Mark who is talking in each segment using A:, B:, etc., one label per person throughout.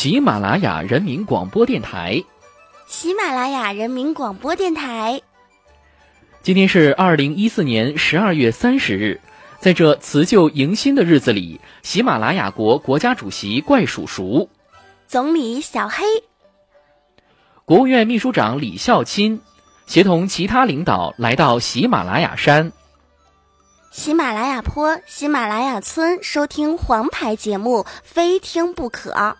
A: 喜马拉雅人民广播电台。
B: 喜马拉雅人民广播电台。
A: 今天是二零一四年十二月三十日，在这辞旧迎新的日子里，喜马拉雅国国家主席怪叔叔、
B: 总理小黑、
A: 国务院秘书长李孝钦，协同其他领导来到喜马拉雅山、
B: 喜马拉雅坡、喜马拉雅村收听黄牌节目，非听不可。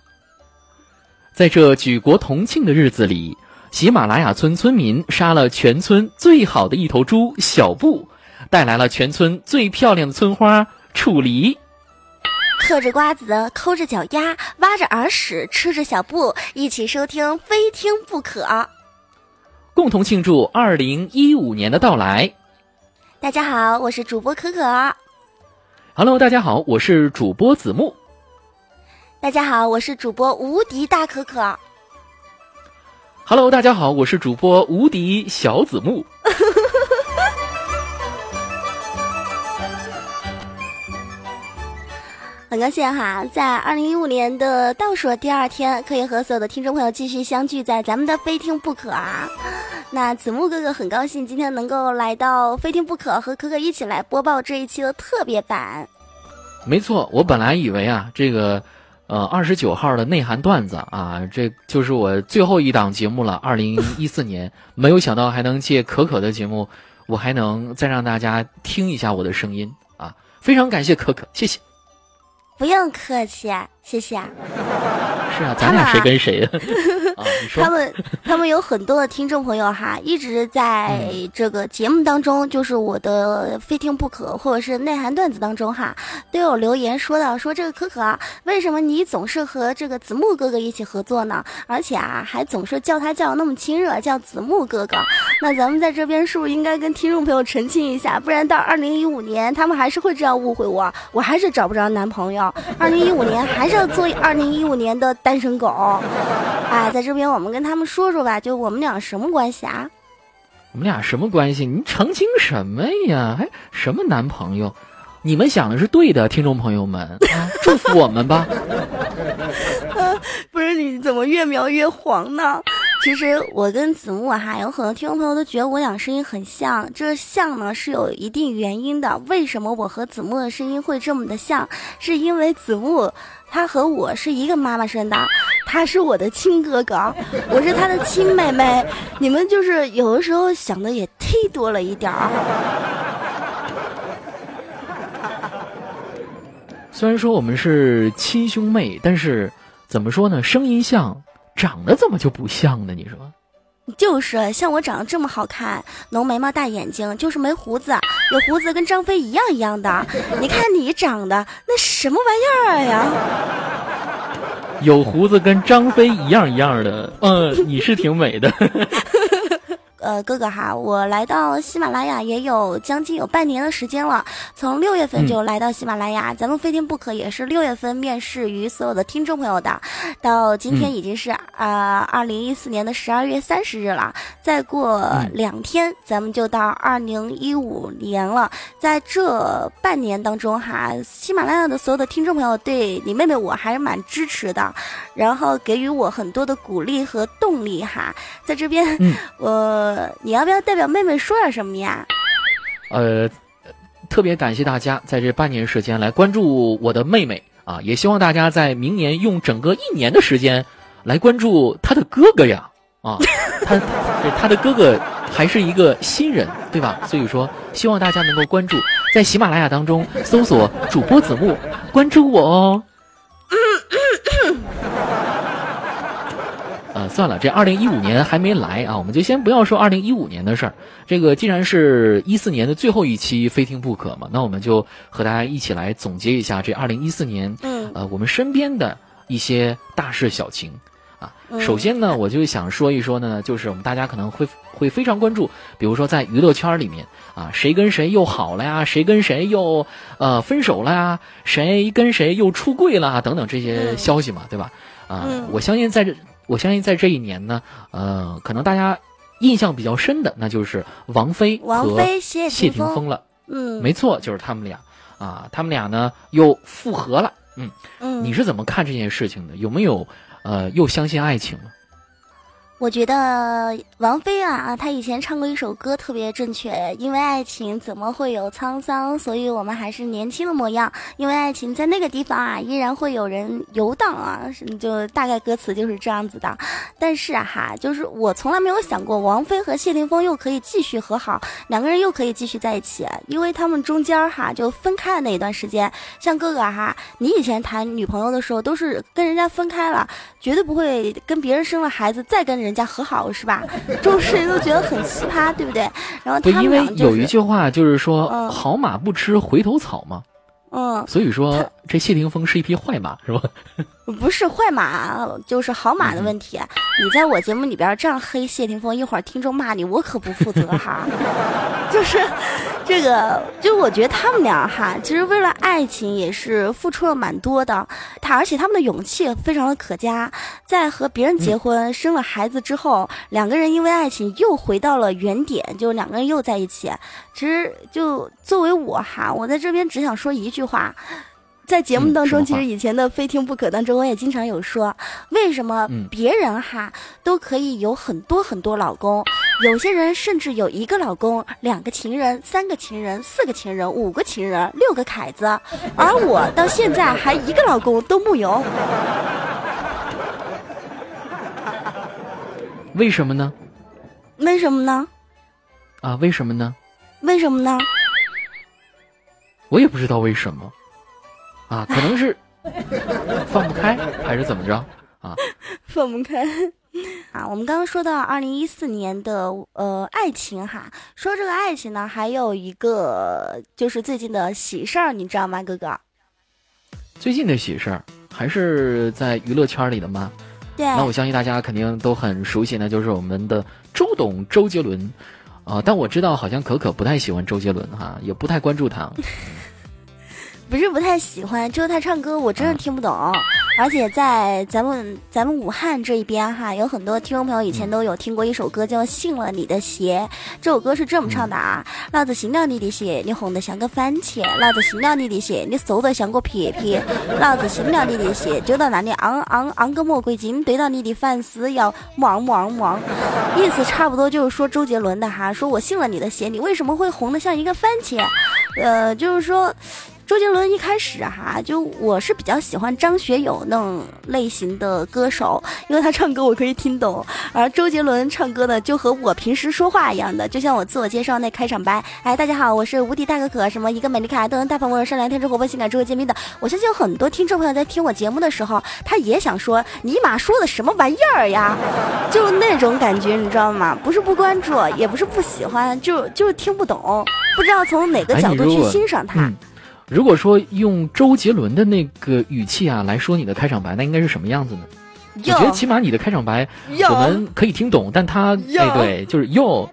A: 在这举国同庆的日子里，喜马拉雅村村民杀了全村最好的一头猪小布，带来了全村最漂亮的村花楚离。
B: 嗑着瓜子，抠着脚丫，挖着耳屎，吃着小布，一起收听非听不可，
A: 共同庆祝二零一五年的到来。
B: 大家好，我是主播可可。
A: Hello，大家好，我是主播子木。
B: 大家好，我是主播无敌大可可。
A: Hello，大家好，我是主播无敌小子木。
B: 很高兴哈，在二零一五年的倒数第二天，可以和所有的听众朋友继续相聚在咱们的非听不可啊。那子木哥哥很高兴今天能够来到非听不可，和可可一起来播报这一期的特别版。
A: 没错，我本来以为啊，这个呃二十九号的内涵段子啊，这就是我最后一档节目了。二零一四年，没有想到还能借可可的节目，我还能再让大家听一下我的声音啊！非常感谢可可，谢谢。
B: 不用客气，谢谢啊。
A: 是啊，咱俩谁跟谁呀？啊，
B: 他们他们有很多的听众朋友哈，一直在这个节目当中，就是我的非听不可或者是内涵段子当中哈，都有留言说到说这个可可啊，为什么你总是和这个子木哥哥一起合作呢？而且啊，还总是叫他叫那么亲热，叫子木哥哥。那咱们在这边是不是应该跟听众朋友澄清一下？不然到二零一五年，他们还是会这样误会我，我还是找不着男朋友。二零一五年还是要做二零一五年的单身狗。啊，在这边我们跟他们说说吧，就我们俩什么关系啊？
A: 我们俩什么关系？你澄清什么呀？还什么男朋友？你们想的是对的，听众朋友们，啊、祝福我们吧。
B: 不是你怎么越描越黄呢？其实我跟子木哈，有很多听众朋友都觉得我俩声音很像，这像呢是有一定原因的。为什么我和子木的声音会这么的像？是因为子木他和我是一个妈妈生的，他是我的亲哥哥，我是他的亲妹妹。你们就是有的时候想的也忒多了一点儿。
A: 虽然说我们是亲兄妹，但是怎么说呢？声音像，长得怎么就不像呢？你说？
B: 就是像我长得这么好看，浓眉毛大眼睛，就是没胡子，有胡子跟张飞一样一样的。你看你长得那什么玩意儿呀？
A: 有胡子跟张飞一样一样的，嗯，你是挺美的。
B: 呃，哥哥哈，我来到喜马拉雅也有将近有半年的时间了，从六月份就来到喜马拉雅，嗯、咱们非听不可也是六月份面试于所有的听众朋友的，到今天已经是啊二零一四年的十二月三十日了，再过两天、嗯、咱们就到二零一五年了，在这半年当中哈，喜马拉雅的所有的听众朋友对你妹妹我还是蛮支持的，然后给予我很多的鼓励和动力哈，在这边、
A: 嗯、
B: 我。呃，你要不要代表妹妹说点什么呀？
A: 呃，特别感谢大家在这半年时间来关注我的妹妹啊，也希望大家在明年用整个一年的时间来关注她的哥哥呀啊，他他的哥哥还是一个新人，对吧？所以说，希望大家能够关注，在喜马拉雅当中搜索主播子木，关注我哦。呃，算了，这二零一五年还没来啊，我们就先不要说二零一五年的事儿。这个既然是一四年的最后一期非听不可嘛，那我们就和大家一起来总结一下这二零一四年，
B: 嗯，
A: 呃，我们身边的一些大事小情啊。
B: 嗯
A: 首先呢，我就想说一说呢，就是我们大家可能会会非常关注，比如说在娱乐圈里面啊，谁跟谁又好了呀，谁跟谁又呃分手了呀，谁跟谁又出柜了啊等等这些
B: 嗯
A: 消息嘛，对吧？啊，
B: 嗯
A: 我相信在这。我相信在这一年呢，呃，可能大家印象比较深的，那就是王菲
B: 王
A: 和
B: 菲谢
A: 谢
B: 霆锋
A: 霆锋了。
B: 嗯，
A: 没错，就是他们俩啊，他们俩呢又复合了。嗯，
B: 嗯，
A: 你是怎么看这件事情的？有没有呃，又相信爱情了？
B: 我觉得王菲啊，她以前唱过一首歌特别正确，因为爱情怎么会有沧桑？所以我们还是年轻的模样。因为爱情在那个地方啊，依然会有人游荡啊，就大概歌词就是这样子的。但是啊哈，就是我从来没有想过王菲和谢霆锋又可以继续和好，两个人又可以继续在一起，因为他们中间哈就分开的那一段时间。像哥哥哈，你以前谈女朋友的时候都是跟人家分开了，绝对不会跟别人生了孩子再跟人。人家和好是吧？众谁都觉得很奇葩，对不对？然后他们
A: 因为有一句话就是说“好马不吃回头草”嘛。
B: 嗯，
A: 所以说这谢霆锋是一匹坏马，是吧？
B: 不是坏马，就是好马的问题。你在我节目里边这样黑谢霆锋，一会儿听众骂你，我可不负责哈。就是这个，就我觉得他们俩哈，其实为了爱情也是付出了蛮多的。他而且他们的勇气非常的可嘉，在和别人结婚生了孩子之后，两个人因为爱情又回到了原点，就两个人又在一起。其实就作为我哈，我在这边只想说一句话。在节目当中，其实以前的《非听不可》当中，我也经常有说，为什么别人哈都可以有很多很多老公，有些人甚至有一个老公、两个情人、三个情人、四个情人、五个情人、六个凯子，而我到现在还一个老公都木有。
A: 为什么呢？
B: 为什么呢？
A: 啊，为什么呢？
B: 为什么呢？
A: 我也不知道为什么。啊，可能是放不开，还是怎么着？啊，
B: 放不开。啊，我们刚刚说到二零一四年的呃爱情哈，说这个爱情呢，还有一个就是最近的喜事儿，你知道吗，哥哥？
A: 最近的喜事儿还是在娱乐圈里的吗？
B: 对。
A: 那我相信大家肯定都很熟悉呢，就是我们的周董周杰伦啊。但我知道好像可可不太喜欢周杰伦哈，也不太关注他。
B: 不是不太喜欢，就是他唱歌我真的听不懂，而且在咱们咱们武汉这一边哈，有很多听众朋友以前都有听过一首歌叫《信了你的邪》，这首歌是这么唱的啊：老子信了你的邪，你红的像个番茄；老子信了你的邪，你瘦的像个撇撇；老子信了你的邪，就到那里昂昂昂个魔鬼精，对到你的粉丝要汪汪汪。意思差不多就是说周杰伦的哈，说我信了你的邪，你为什么会红的像一个番茄？呃，就是说。周杰伦一开始哈，就我是比较喜欢张学友那种类型的歌手，因为他唱歌我可以听懂。而周杰伦唱歌呢，就和我平时说话一样的，就像我自我介绍那开场白，哎，大家好，我是无敌大可可，什么一个美丽可爱、都能大方、温柔、善良、天真、活泼、性感、智慧、坚定的。我相信有很多听众朋友在听我节目的时候，他也想说，尼玛说的什么玩意儿呀？就那种感觉，你知道吗？不是不关注，也不是不喜欢，就就是听不懂，不知道从哪个角度去欣赏他。
A: 如果说用周杰伦的那个语气啊来说你的开场白，那应该是什么样子呢？我觉得起码你的开场白我们可以听懂，但他哎对，就是哟。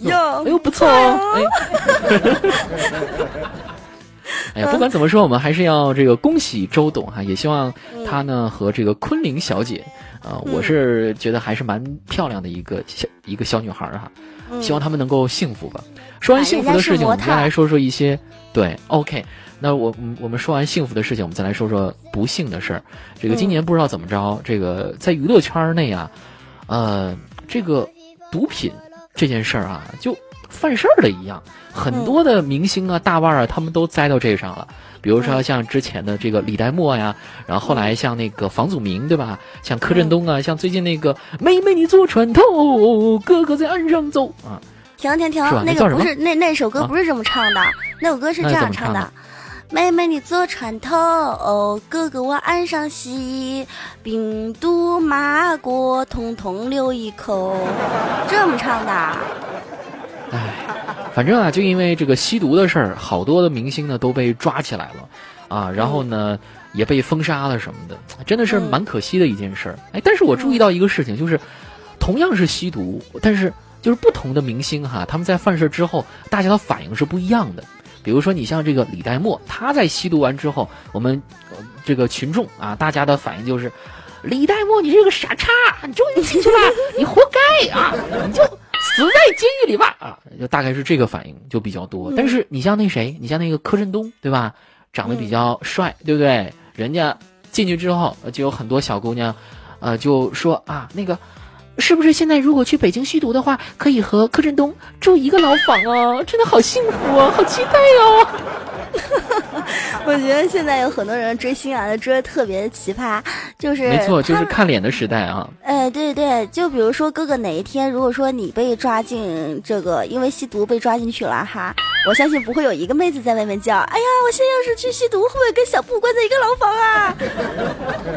A: 哟，哎呦不错哦，哎，哎呀，不管怎么说，我们还是要这个恭喜周董哈，也希望他呢和这个昆凌小姐啊，我是觉得还是蛮漂亮的一个小一个小女孩哈，希望他们能够幸福吧。说完幸福的事情，我们再来说说一些对，OK。那我我们说完幸福的事情，我们再来说说不幸的事儿。这个今年不知道怎么着，这个在娱乐圈内啊，呃，这个毒品这件事儿啊，就犯事儿了一样。很多的明星啊、大腕儿啊，他们都栽到这上了。比如说像之前的这个李代沫呀，然后后来像那个房祖名，对吧？像柯震东啊，像最近那个妹妹你坐船头，哥哥在岸上走啊。
B: 停停停，那个不是那那首歌不是这么唱的，那首歌是这样唱的。妹妹，你坐船头，哥哥我岸上洗，病毒麻果，统统留一口。这么唱的？
A: 哎，反正啊，就因为这个吸毒的事儿，好多的明星呢都被抓起来了，啊，然后呢也被封杀了什么的，真的是蛮可惜的一件事儿。哎，但是我注意到一个事情，就是同样是吸毒，但是就是不同的明星哈，他们在犯事之后，大家的反应是不一样的。比如说，你像这个李代沫，他在吸毒完之后，我们这个群众啊，大家的反应就是：李代沫，你这个傻叉，你终于进去了，你活该啊，你就死在监狱里吧啊，就大概是这个反应就比较多。但是你像那谁，你像那个柯震东，对吧？长得比较帅，对不对？人家进去之后，就有很多小姑娘呃，就说啊，那个是不是现在如果去北京吸毒的话，可以和柯震东住一个牢房啊？真的好幸福啊，好期待哦！
B: 我觉得现在有很多人追星啊，追的特别奇葩，就是
A: 没错，就是看脸的时代啊。
B: 哎，对对，就比如说哥哥哪一天，如果说你被抓进这个，因为吸毒被抓进去了哈，我相信不会有一个妹子在外面叫，哎呀，我现在要是去吸毒，会不会跟小布关在一个牢房啊？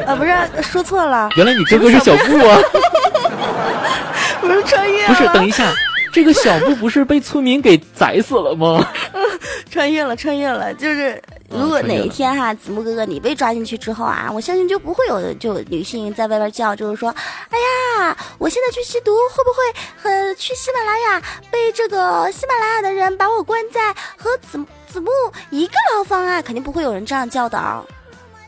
B: 啊，不是，说错了，
A: 原来你哥哥是小布啊？
B: 不是穿越
A: 不是，等一下。这个小布不是被村民给宰死了吗？
B: 穿越了，穿越了。就是如果哪一天哈，子木哥哥你被抓进去之后啊，我相信就不会有就女性在外边叫，就是说，哎呀，我现在去吸毒，会不会和去喜马拉雅被这个喜马拉雅的人把我关在和子子木一个牢房啊？肯定不会有人这样叫的。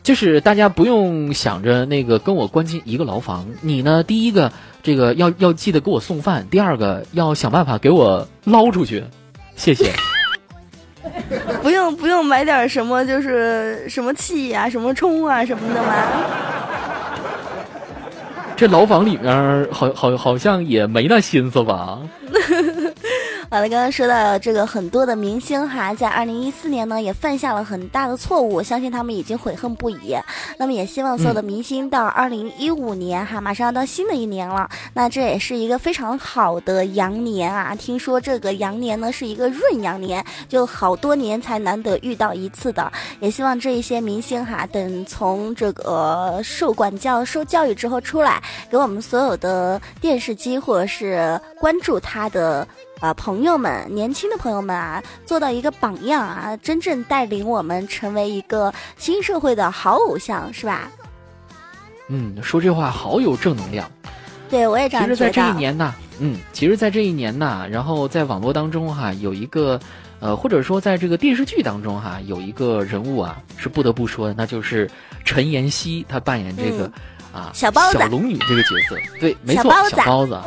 A: 就是大家不用想着那个跟我关进一个牢房，你呢，第一个。这个要要记得给我送饭，第二个要想办法给我捞出去，谢谢。
B: 不用不用买点什么，就是什么气啊，什么冲啊什么的吗？
A: 这牢房里面好好好像也没那心思吧。
B: 好了，刚刚说到这个很多的明星哈，在二零一四年呢也犯下了很大的错误，相信他们已经悔恨不已。那么也希望所有的明星到二零一五年哈，马上要到新的一年了，那这也是一个非常好的羊年啊。听说这个羊年呢是一个闰羊年，就好多年才难得遇到一次的。也希望这一些明星哈，等从这个受管教、受教育之后出来，给我们所有的电视机或者是关注他的。啊，朋友们，年轻的朋友们啊，做到一个榜样啊，真正带领我们成为一个新社会的好偶像，是吧？
A: 嗯，说这话好有正能量。
B: 对，我也这样
A: 其实，在这一年呢，嗯，其实，在这一年呢，然后在网络当中哈，有一个，呃，或者说在这个电视剧当中哈，有一个人物啊，是不得不说的，那就是陈妍希，她扮演这个。啊，
B: 小包子，
A: 小龙女这个角色，对，没错，小包子。啊，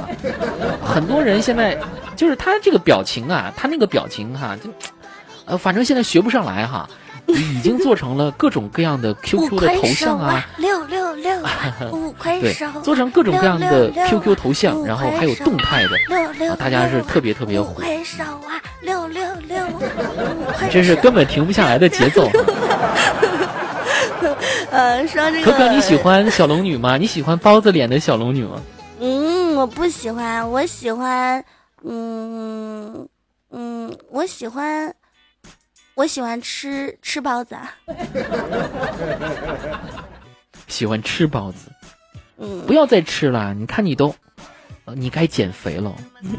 A: 很多人现在就是他这个表情啊，他那个表情哈，就呃，反正现在学不上来哈，已经做成了各种各样的 QQ 的头像啊，
B: 六六六，五块手，
A: 做成各种各样的 QQ 头像，然后还有动态的，
B: 六六，
A: 大家是特别特别火，
B: 快手啊，六六六，
A: 这是根本停不下来的节奏。
B: 呃，说这
A: 个可可，你喜欢小龙女吗？你喜欢包子脸的小龙女吗？
B: 嗯，我不喜欢，我喜欢，嗯嗯，我喜欢，我喜欢吃吃包子。
A: 喜欢吃包子，
B: 嗯，
A: 不要再吃了，你看你都，你该减肥了。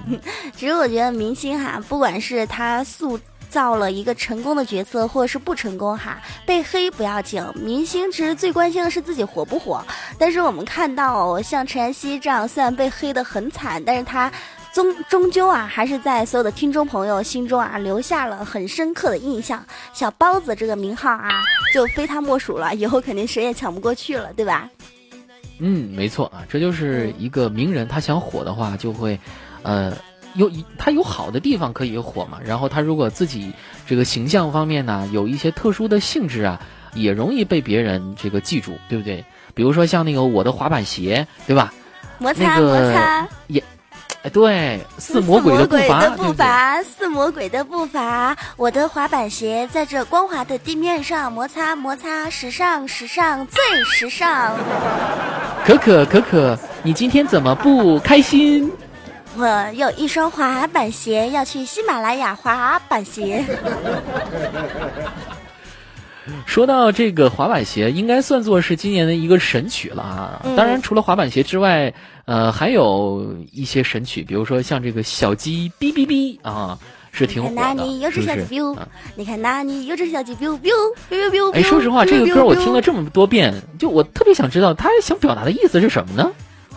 B: 其实我觉得明星哈，不管是他素。造了一个成功的角色，或者是不成功哈，被黑不要紧。明星其实最关心的是自己火不火。但是我们看到像陈妍希这样，虽然被黑的很惨，但是他终终究啊，还是在所有的听众朋友心中啊，留下了很深刻的印象。小包子这个名号啊，就非他莫属了，以后肯定谁也抢不过去了，对吧？
A: 嗯，没错啊，这就是一个名人，他想火的话，就会，呃。有他有好的地方可以火嘛，然后他如果自己这个形象方面呢有一些特殊的性质啊，也容易被别人这个记住，对不对？比如说像那个我的滑板鞋，对吧？
B: 摩擦摩擦
A: 也，哎，对，似魔
B: 鬼的
A: 步伐，
B: 步伐，似魔鬼的步伐，我的滑板鞋在这光滑的地面上摩擦摩擦，时尚时尚最时尚。
A: 可可可可，你今天怎么不开心？
B: 我有一双滑板鞋，要去喜马拉雅滑板鞋。
A: 说到这个滑板鞋，应该算作是今年的一个神曲了啊！当然，除了滑板鞋之外，呃，还有一些神曲，比如说像这个小鸡哔哔哔啊，是挺火的，是不是？
B: 你看那里有只小鸡，biu biu biu biu。
A: 哎，说实话，这个歌我听了这么多遍，就我特别想知道他想表达的意思是什么呢？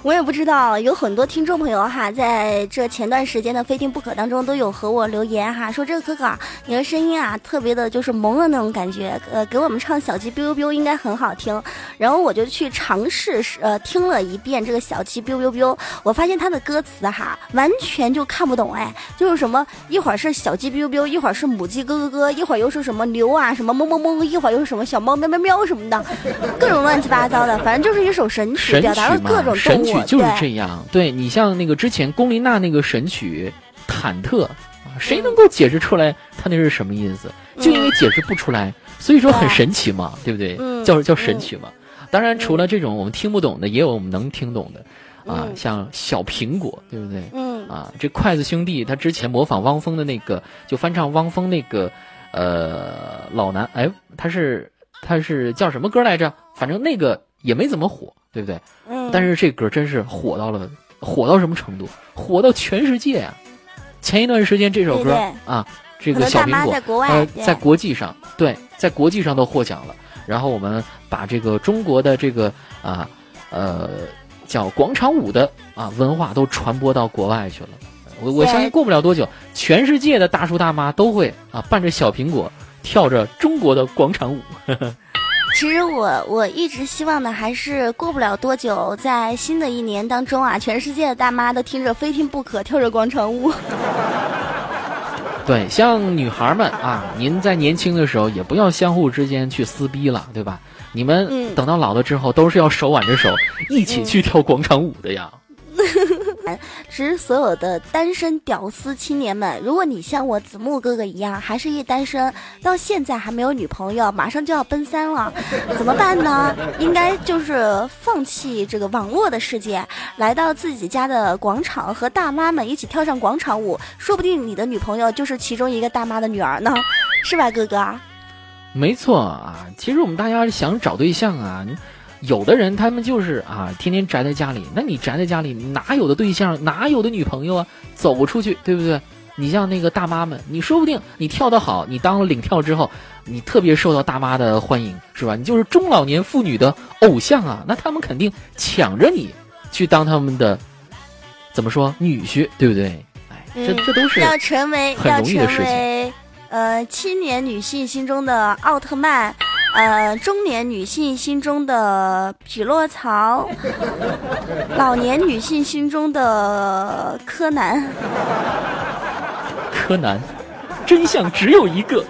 B: 我也不知道，有很多听众朋友哈，在这前段时间的《非听不可》当中都有和我留言哈，说这个哥哥，你的声音啊，特别的就是萌的那种感觉，呃，给我们唱小鸡 biu biu 应该很好听。然后我就去尝试呃听了一遍这个小鸡 biu biu biu，我发现它的歌词哈，完全就看不懂哎，就是什么一会儿是小鸡 biu biu，一会儿是母鸡咯咯咯，一会儿又是什么牛啊什么哞哞哞，一会儿又是什么小猫喵喵喵什么的，各种乱七八糟的，反正就是一首神曲，表达了各种
A: 动物。就是这样，对你像那个之前龚琳娜那个神曲《忐忑》，谁能够解释出来他那是什么意思？就因为解释不出来，所以说很神奇嘛，对不对？叫叫神曲嘛。当然，除了这种我们听不懂的，也有我们能听懂的啊，像小苹果，对不对？嗯啊，这筷子兄弟他之前模仿汪峰的那个，就翻唱汪峰那个呃老男，哎，他是他是叫什么歌来着？反正那个也没怎么火。对不对？嗯。但是这歌真是火到了，火到什么程度？火到全世界啊！前一段时间这首歌啊，这个小苹果呃，在国际上，对，在国际上都获奖了。然后我们把这个中国的这个啊呃叫广场舞的啊文化都传播到国外去了。我我相信过不了多久，全世界的大叔大妈都会啊伴着小苹果跳着中国的广场舞。
B: 其实我我一直希望的还是过不了多久，在新的一年当中啊，全世界的大妈都听着非听不可，跳着广场舞。
A: 对，像女孩们啊，您在年轻的时候也不要相互之间去撕逼了，对吧？你们等到老了之后，都是要手挽着手一起去跳广场舞的呀。
B: 其 实，所有的单身屌丝青年们，如果你像我子木哥哥一样，还是一单身，到现在还没有女朋友，马上就要奔三了，怎么办呢？应该就是放弃这个网络的世界，来到自己家的广场，和大妈们一起跳上广场舞，说不定你的女朋友就是其中一个大妈的女儿呢，是吧，哥哥？
A: 没错啊，其实我们大家想找对象啊。有的人他们就是啊，天天宅在家里。那你宅在家里哪有的对象，哪有的女朋友啊？走出去，对不对？你像那个大妈们，你说不定你跳得好，你当了领跳之后，你特别受到大妈的欢迎，是吧？你就是中老年妇女的偶像啊！那他们肯定抢着你去当他们的怎么说女婿，对不对？哎，这这都是
B: 要成为
A: 很容易的事情。
B: 呃，青年女性心中的奥特曼。呃，中年女性心中的匹诺曹，老年女性心中的柯南，
A: 柯南，真相只有一个，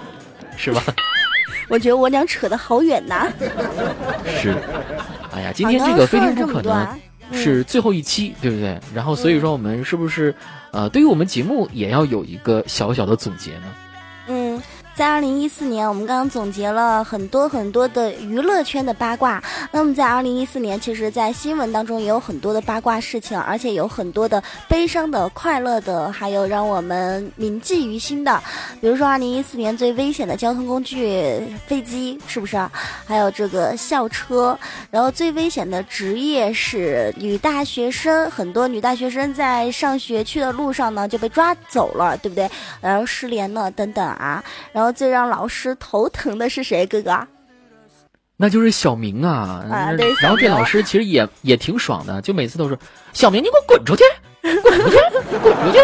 A: 是吧？
B: 我觉得我俩扯得好远呐。
A: 是，哎呀，今天这个非听不可呢，是最后一期，对不对？然后所以说我们是不是呃，对于我们节目也要有一个小小的总结呢？
B: 在二零一四年，我们刚刚总结了很多很多的娱乐圈的八卦。那么在二零一四年，其实，在新闻当中也有很多的八卦事情，而且有很多的悲伤的、快乐的，还有让我们铭记于心的。比如说，二零一四年最危险的交通工具飞机，是不是？还有这个校车。然后最危险的职业是女大学生，很多女大学生在上学去的路上呢就被抓走了，对不对？然后失联了等等啊，然后。最让老师头疼的是谁，哥哥？
A: 那就是小明啊！啊，对。然后这老师其实也也挺爽的，就每次都说：“小明，你给我滚出去，滚出去，滚出去。”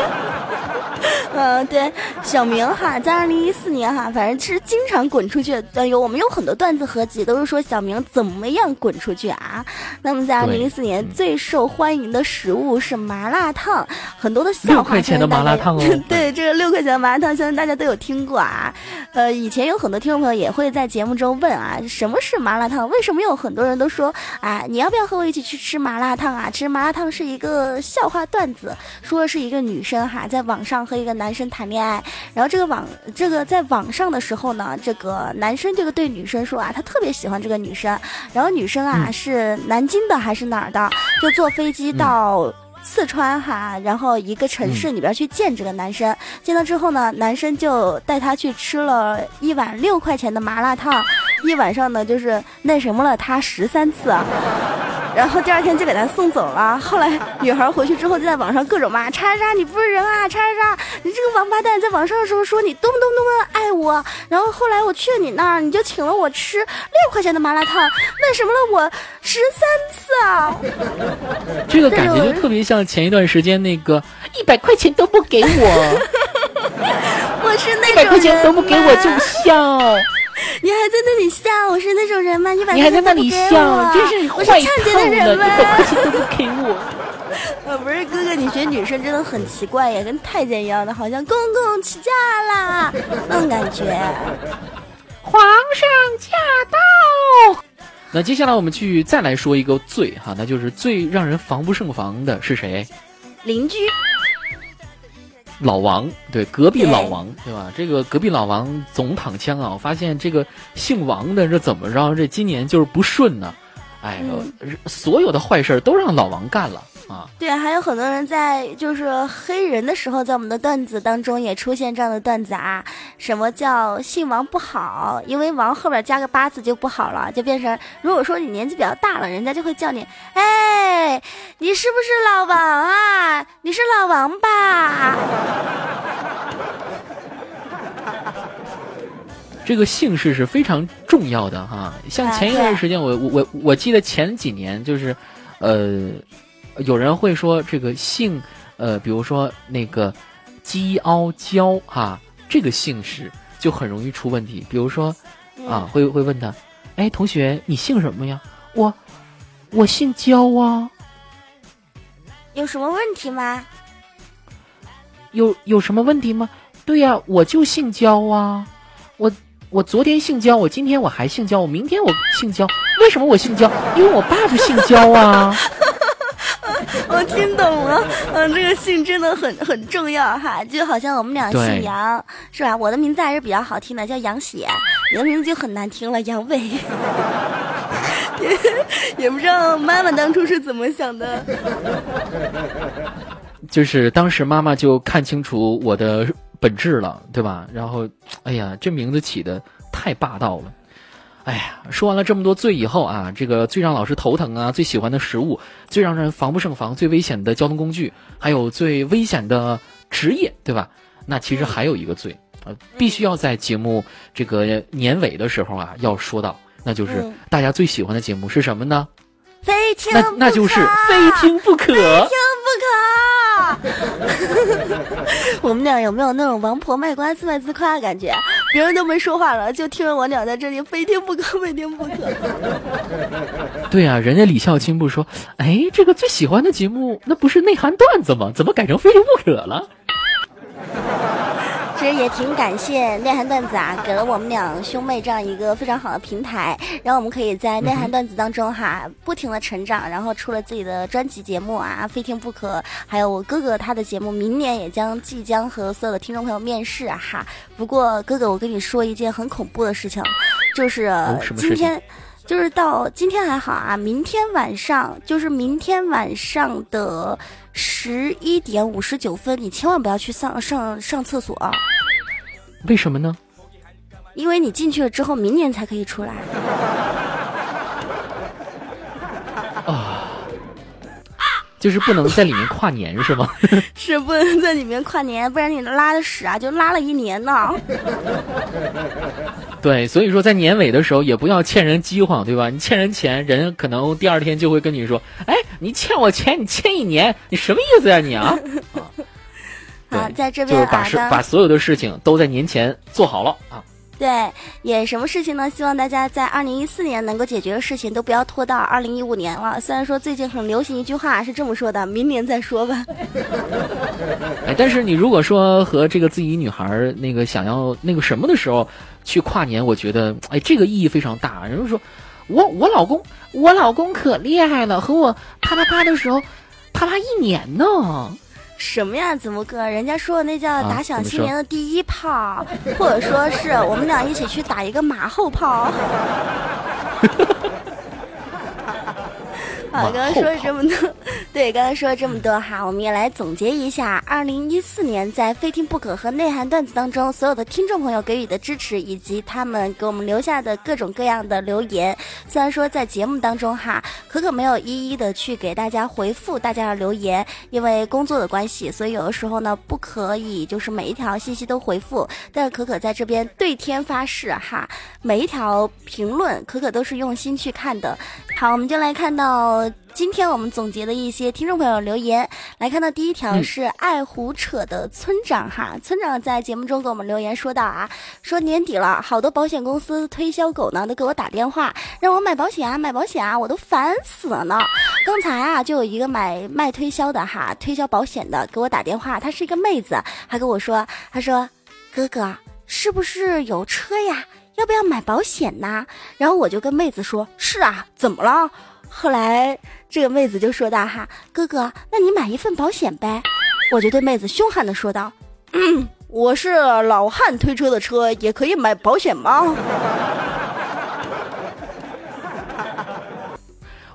B: 嗯，对，小明哈，在二零一四年哈，反正其实经常滚出去。呃，有我们有很多段子合集，都是说小明怎么样滚出去啊。那么在二零一四年最受欢迎的食物是麻辣烫，很多的笑话。
A: 六块钱的麻辣烫哦。
B: 对，这个六块钱的麻辣烫，相信大家都有听过啊。呃，以前有很多听众朋友也会在节目中问啊，什么是麻辣烫？为什么有很多人都说啊，你要不要和我一起去吃麻辣烫啊？其实麻辣烫是一个笑话段子，说的是一个女生哈，在网上和一个。男生谈恋爱，然后这个网这个在网上的时候呢，这个男生这个对女生说啊，他特别喜欢这个女生，然后女生啊是南京的还是哪儿的，就坐飞机到四川哈，然后一个城市里边去见这个男生，见到之后呢，男生就带她去吃了一碗六块钱的麻辣烫，一晚上呢就是那什么了他十三次。然后第二天就给他送走了。后来女孩回去之后就在网上各种骂叉叉叉，你不是人啊，叉叉叉，你这个王八蛋！在网上的时候说你多么多么多么爱我，然后后来我去了你那儿，你就请了我吃六块钱的麻辣烫，为什么了我十三次啊？
A: 这个感觉就特别像前一段时间那个一百块钱都不给我，
B: 我是那种
A: 一百块钱都不给我就笑。
B: 你还在那里笑？我是那种人吗？你把
A: 你还在那里笑，真是
B: 我是抢劫的人吗？
A: 都不给我。
B: 呃，不是哥哥，你学女生真的很奇怪呀，跟太监一样的，好像公公起驾啦那种感觉。
A: 皇上驾到。那接下来我们去再来说一个最哈，那就是最让人防不胜防的是谁？
B: 邻居。
A: 老王，对，隔壁老王，对吧？这个隔壁老王总躺枪啊！我发现这个姓王的这怎么着？这今年就是不顺呢，哎，所有的坏事都让老王干了。啊，
B: 对，还有很多人在就是黑人的时候，在我们的段子当中也出现这样的段子啊。什么叫姓王不好？因为王后边加个八字就不好了，就变成如果说你年纪比较大了，人家就会叫你，哎，你是不是老王啊？你是老王吧？
A: 这个姓氏是非常重要的哈。像前一段时间，我我我我记得前几年就是，呃。有人会说这个姓，呃，比如说那个鸡凹娇哈，这个姓氏就很容易出问题。比如说，啊，会会问他，哎，同学，你姓什么呀？我，我姓焦啊。
B: 有什么问题吗？
A: 有有什么问题吗？对呀，我就姓焦啊。我我昨天姓焦，我今天我还姓焦，我明天我姓焦。为什么我姓焦？因为我爸就姓焦啊。
B: 我听懂了，嗯，这个姓真的很很重要哈，就好像我们俩姓杨，是吧？我的名字还是比较好听的，叫杨喜，你的名字就很难听了，杨伟。也 也不知道妈妈当初是怎么想的，
A: 就是当时妈妈就看清楚我的本质了，对吧？然后，哎呀，这名字起的太霸道了。哎呀，说完了这么多罪以后啊，这个最让老师头疼啊，最喜欢的食物，最让人防不胜防，最危险的交通工具，还有最危险的职业，对吧？那其实还有一个罪啊，必须要在节目这个年尾的时候啊要说到，那就是大家最喜欢的节目是什么呢？
B: 非听
A: 那那就是非听不可，非
B: 听不可。我们俩有没有那种王婆卖瓜自卖自夸的感觉？别人都没说话了，就听着我俩在这里非听不可，非听不可。
A: 对呀，人家李孝钦不说，哎，这个最喜欢的节目那不是内涵段子吗？怎么改成非听不可了？
B: 其实也挺感谢内涵段子啊，给了我们两兄妹这样一个非常好的平台，然后我们可以在内涵段子当中哈不停的成长，然后出了自己的专辑节目啊，非听不可，还有我哥哥他的节目，明年也将即将和所有的听众朋友面试啊哈。不过哥哥，我跟你说一件很恐怖的事情，就是今天，就是到今天还好啊，明天晚上就是明天晚上的。十一点五十九分，你千万不要去上上上厕所。
A: 为什么呢？
B: 因为你进去了之后，明年才可以出来。
A: 啊。就是不能在里面跨年是吗？
B: 是不能在里面跨年，不然你拉的屎啊就拉了一年呢。
A: 对，所以说在年尾的时候也不要欠人饥荒，对吧？你欠人钱，人可能第二天就会跟你说：“哎，你欠我钱，你欠一年，你什么意思呀你啊？”
B: 对，在这边
A: 就是把事把所有的事情都在年前做好了啊。
B: 对，也什么事情呢？希望大家在二零一四年能够解决的事情，都不要拖到二零一五年了。虽然说最近很流行一句话是这么说的：“明年再说吧。”
A: 哎，但是你如果说和这个自己女孩那个想要那个什么的时候去跨年，我觉得哎，这个意义非常大。人家说，我我老公我老公可厉害了，和我啪啪啪的时候，啪啪一年呢。
B: 什么呀？子木哥？人家说的那叫打响新年的第一炮，或者说是我们俩一起去打一个马后炮。啊，刚刚说了这么多，对，刚才说了这么多哈，我们也来总结一下，二零一四年在非听不可和内涵段子当中，所有的听众朋友给予的支持，以及他们给我们留下的各种各样的留言。虽然说在节目当中哈，可可没有一一的去给大家回复大家的留言，因为工作的关系，所以有的时候呢不可以就是每一条信息都回复。但是可可在这边对天发誓哈，每一条评论可可都是用心去看的。好，我们就来看到。今天我们总结的一些听众朋友留言，来看到第一条是爱胡扯的村长哈，村长在节目中给我们留言说到啊，说年底了，好多保险公司推销狗呢都给我打电话，让我买保险啊买保险啊，我都烦死了呢。刚才啊就有一个买卖推销的哈，推销保险的给我打电话，她是一个妹子，还跟我说，她说哥哥是不是有车呀？要不要买保险呐？然后我就跟妹子说，是啊，怎么了？后来这个妹子就说道：“哈，哥哥，那你买一份保险呗。”我就对妹子凶悍的说道：“嗯，我是老汉推车的车，也可以买保险吗？”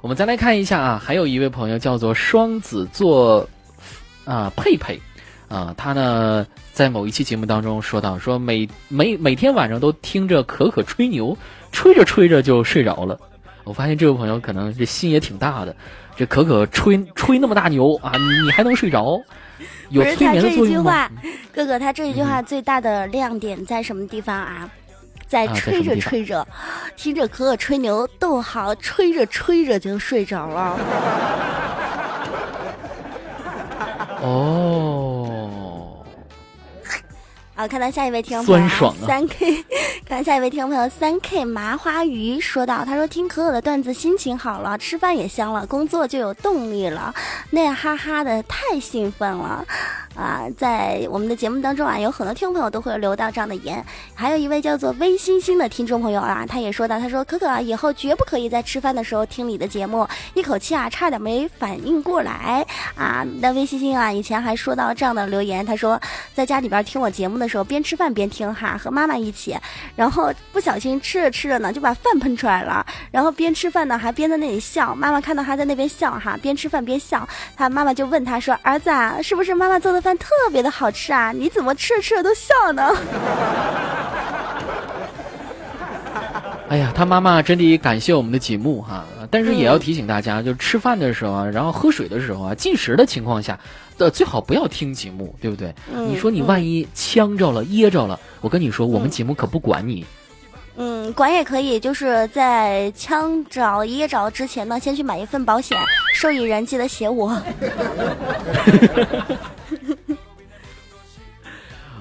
A: 我们再来看一下啊，还有一位朋友叫做双子座啊佩佩啊，他呢在某一期节目当中说到，说每每每天晚上都听着可可吹牛，吹着吹着就睡着了。我发现这位朋友可能这心也挺大的，这可可吹吹那么大牛啊，你还能睡着？有催眠的作用
B: 吗？哥哥，他这一句话最大的亮点在什么地方啊？在吹着吹着，听着可可吹牛，逗号，吹着吹着就睡着了。
A: 哦。
B: 好，看到下一位听众朋
A: 友
B: 三 K，看到下一位听众朋友三 K 麻花鱼说道：“他说听可可的段子心情好了，吃饭也香了，工作就有动力了，那哈哈的太兴奋了。”啊，在我们的节目当中啊，有很多听众朋友都会留到这样的言。还有一位叫做微星星的听众朋友啊，他也说到，他说可可啊，以后绝不可以在吃饭的时候听你的节目，一口气啊，差点没反应过来啊。那微星星啊，以前还说到这样的留言，他说在家里边听我节目的时候，边吃饭边听哈，和妈妈一起，然后不小心吃着吃着呢，就把饭喷出来了，然后边吃饭呢还边在那里笑，妈妈看到他在那边笑哈，边吃饭边笑，他妈妈就问他说，儿子啊，是不是妈妈做的？饭特别的好吃啊！你怎么吃着吃着都笑呢？
A: 哎呀，他妈妈真得感谢我们的节目哈，但是也要提醒大家，就吃饭的时候啊，然后喝水的时候啊，进食的情况下，的最好不要听节目，对不对？你说你万一呛着了、噎着了，我跟你说，我们节目可不管你。
B: 嗯，管也可以，就是在呛着噎着之前呢，先去买一份保险，受益人记得写我。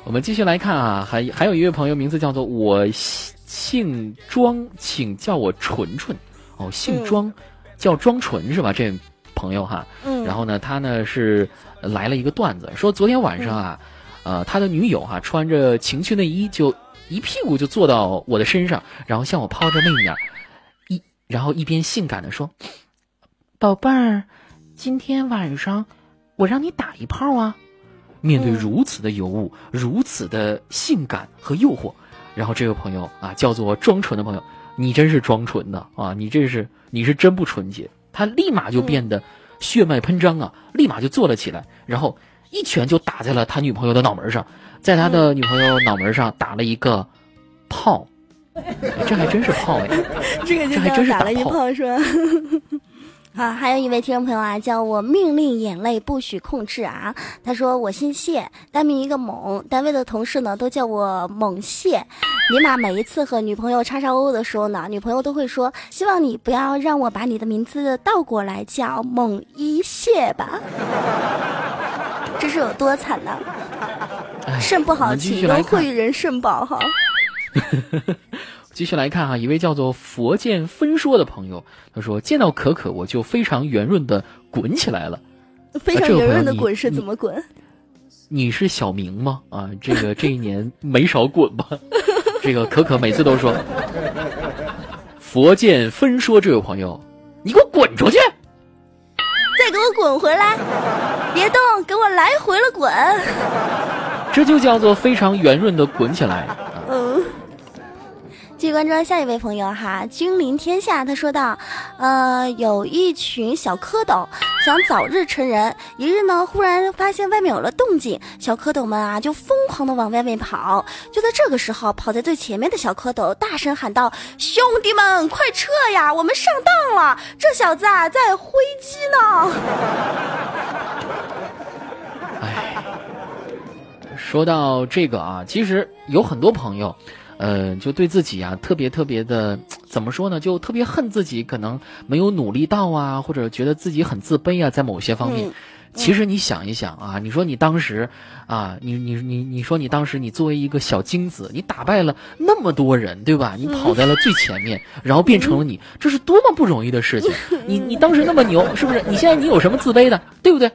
A: 我们继续来看啊，还还有一位朋友，名字叫做我姓庄，请叫我纯纯。哦，姓庄，叫庄纯是吧？这朋友哈，
B: 嗯，
A: 然后呢，他呢是来了一个段子，说昨天晚上啊，呃，他的女友哈穿着情趣内衣就。一屁股就坐到我的身上，然后向我抛着媚眼，一然后一边性感的说：“宝贝儿，今天晚上我让你打一炮啊！”面对如此的尤物，如此的性感和诱惑，然后这位朋友啊，叫做装纯的朋友，你真是装纯的啊！你这是你是真不纯洁。他立马就变得血脉喷张啊，立马就坐了起来，然后一拳就打在了他女朋友的脑门上。在他的女朋友脑门上打了一个炮，这还真是炮哎！
B: 这个就
A: 真
B: 打了一炮是吧？好，还有一位听众朋友啊，叫我命令眼泪不许控制啊。他说我姓谢，单名一个猛，单位的同事呢都叫我猛谢。尼玛，每一次和女朋友叉叉欧的时候呢，女朋友都会说，希望你不要让我把你的名字倒过来叫猛一谢吧。这是有多惨呢？肾不好，请用汇人肾宝哈。
A: 继续来看哈，一位叫做佛见分说的朋友，他说见到可可我就非常圆润的滚起来了。
B: 非常圆润的滚是怎么滚？
A: 你是小明吗？啊，这个 这一年没少滚吧？这个可可每次都说，佛见分说这位朋友，你给我滚出去！
B: 再给我滚回来！别动，给我来回了滚！
A: 这就叫做非常圆润的滚起来。
B: 嗯，继续关注下一位朋友哈，君临天下，他说道：“呃，有一群小蝌蚪想早日成人，一日呢，忽然发现外面有了动静，小蝌蚪们啊就疯狂的往外面跑。就在这个时候，跑在最前面的小蝌蚪大声喊道：‘兄弟们，快撤呀！我们上当了，这小子啊在挥击呢。’
A: 哎，说到这个啊，其实有很多朋友。”呃，就对自己啊，特别特别的，怎么说呢？就特别恨自己，可能没有努力到啊，或者觉得自己很自卑啊，在某些方面。其实你想一想啊，你说你当时啊，你你你你说你当时你作为一个小精子，你打败了那么多人，对吧？你跑在了最前面，然后变成了你，这是多么不容易的事情。你你当时那么牛，是不是？你现在你有什么自卑的，对不对？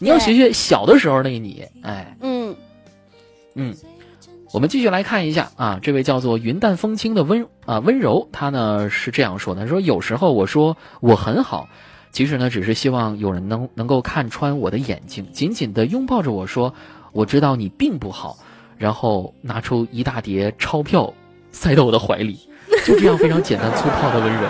A: 你要学学小的时候那个你，哎，嗯嗯。我们继续来看一下啊，这位叫做云淡风轻的温啊温柔，他呢是这样说的：说有时候我说我很好，其实呢只是希望有人能能够看穿我的眼睛，紧紧的拥抱着我说，我知道你并不好，然后拿出一大叠钞票塞到我的怀里，就这样非常简单粗暴的温柔。